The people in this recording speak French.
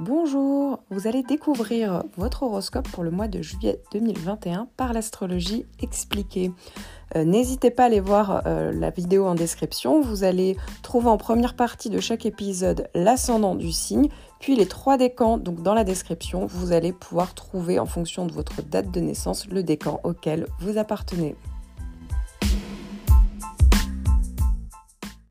Bonjour, vous allez découvrir votre horoscope pour le mois de juillet 2021 par l'astrologie expliquée. Euh, n'hésitez pas à aller voir euh, la vidéo en description. Vous allez trouver en première partie de chaque épisode l'ascendant du signe, puis les trois décans. Donc dans la description, vous allez pouvoir trouver en fonction de votre date de naissance le décan auquel vous appartenez.